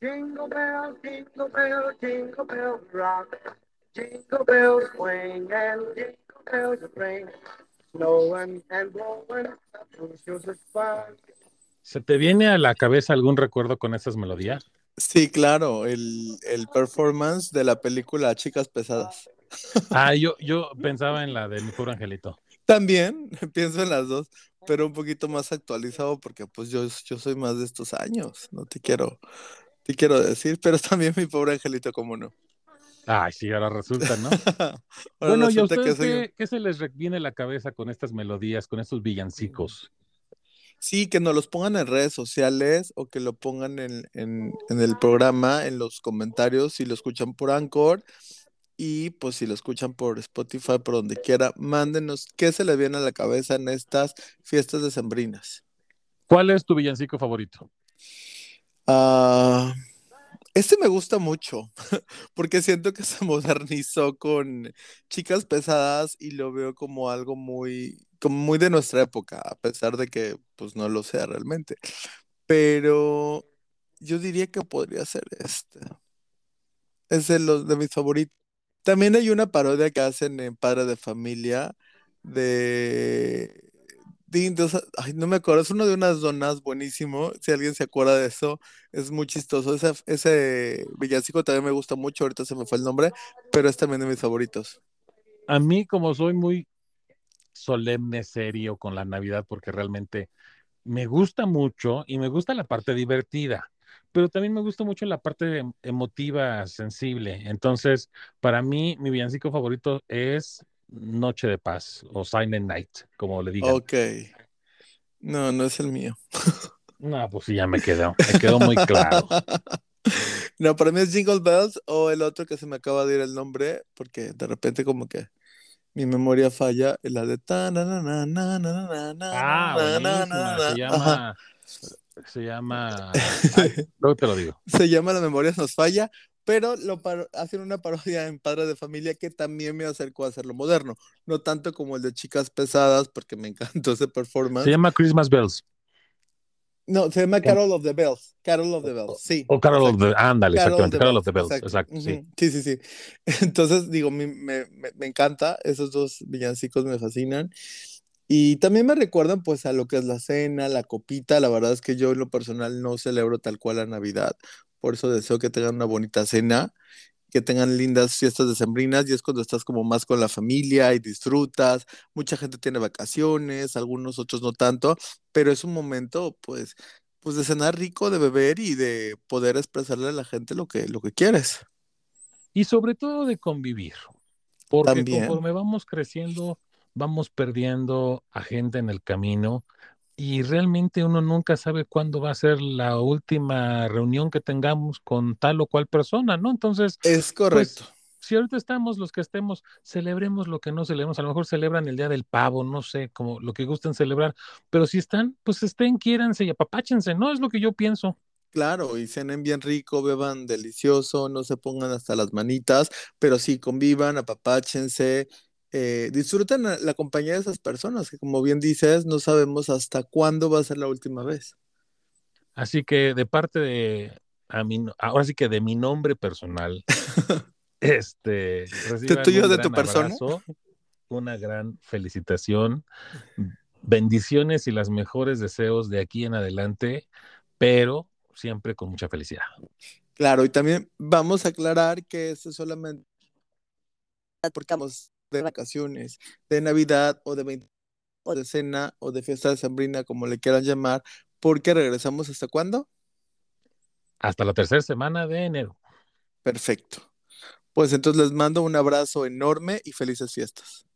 Jingle bell, jingle bell, jingle bell rock. Jingle bells swing and jingle bells ring. Snowing and blowing, fun. ¿Se te viene a la cabeza algún recuerdo con esas melodías? Sí, claro, el, el performance de la película Chicas Pesadas. Ah, yo, yo pensaba en la de Mi Puro Angelito. También, pienso en las dos, pero un poquito más actualizado porque pues yo, yo soy más de estos años, no te quiero, te quiero decir, pero también mi pobre angelito, como no. Ay, sí, ahora resulta, ¿no? bueno, ¿y a ustedes qué, se les viene a la cabeza con estas melodías, con estos villancicos? Sí, que nos los pongan en redes sociales o que lo pongan en, en, en el programa, en los comentarios, si lo escuchan por Anchor. Y pues si lo escuchan por Spotify, por donde quiera, mándenos qué se les viene a la cabeza en estas fiestas decembrinas. ¿Cuál es tu villancico favorito? Ah, este me gusta mucho, porque siento que se modernizó con chicas pesadas y lo veo como algo muy, como muy de nuestra época, a pesar de que pues no lo sea realmente. Pero yo diría que podría ser este. Es de los de mis favoritos. También hay una parodia que hacen en Padre de Familia de ay, no me acuerdo, es uno de unas donas buenísimo. Si alguien se acuerda de eso, es muy chistoso. Ese, ese villancico también me gusta mucho, ahorita se me fue el nombre, pero es también de mis favoritos. A mí, como soy muy solemne, serio con la Navidad, porque realmente me gusta mucho y me gusta la parte divertida, pero también me gusta mucho la parte emotiva, sensible. Entonces, para mí, mi villancico favorito es Noche de Paz o Silent Night, como le digan. Ok. No, no es el mío. No, pues sí, ya me quedó, me quedó muy claro. No, para mí es Jingle Bells o el otro que se me acaba de ir el nombre, porque de repente como que mi memoria falla, la de ta na na na na na na ah, se llama se llama luego te lo digo. Se llama La memoria nos falla pero lo hacen una parodia en Padre de Familia que también me acercó a hacerlo moderno, no tanto como el de Chicas Pesadas, porque me encantó ese performance. Se llama Christmas Bells. No, se llama Carol of the Bells. Carol of the Bells, sí. O Carol of the, ándale, exactamente, Carol of the Bells, exacto, sí. sí. sí, sí, Entonces, digo, me, me, me, encanta, esos dos villancicos me fascinan. Y también me recuerdan pues a lo que es la cena, la copita, la verdad es que yo en lo personal no celebro tal cual la Navidad, por eso deseo que tengan una bonita cena, que tengan lindas fiestas decembrinas y es cuando estás como más con la familia y disfrutas. Mucha gente tiene vacaciones, algunos otros no tanto, pero es un momento pues pues de cenar rico, de beber y de poder expresarle a la gente lo que lo que quieres. Y sobre todo de convivir. Porque conforme vamos creciendo, vamos perdiendo a gente en el camino y realmente uno nunca sabe cuándo va a ser la última reunión que tengamos con tal o cual persona, ¿no? Entonces, es pues, correcto. si ahorita estamos los que estemos, celebremos lo que no celebremos, a lo mejor celebran el día del pavo, no sé, como lo que gusten celebrar, pero si están, pues estén, quiéranse y apapáchense, ¿no? Es lo que yo pienso. Claro, y cenen bien rico, beban delicioso, no se pongan hasta las manitas, pero sí convivan, apapáchense, eh, disfruten la compañía de esas personas, que como bien dices, no sabemos hasta cuándo va a ser la última vez. Así que de parte de, a mí, ahora sí que de mi nombre personal, este, ¿Te tuyo de tu persona? una gran felicitación, bendiciones y los mejores deseos de aquí en adelante, pero siempre con mucha felicidad. Claro, y también vamos a aclarar que esto es solamente porque vamos de vacaciones, de Navidad o de, o de cena o de fiesta de Sembrina, como le quieran llamar, porque regresamos hasta cuándo? Hasta la tercera semana de enero. Perfecto. Pues entonces les mando un abrazo enorme y felices fiestas.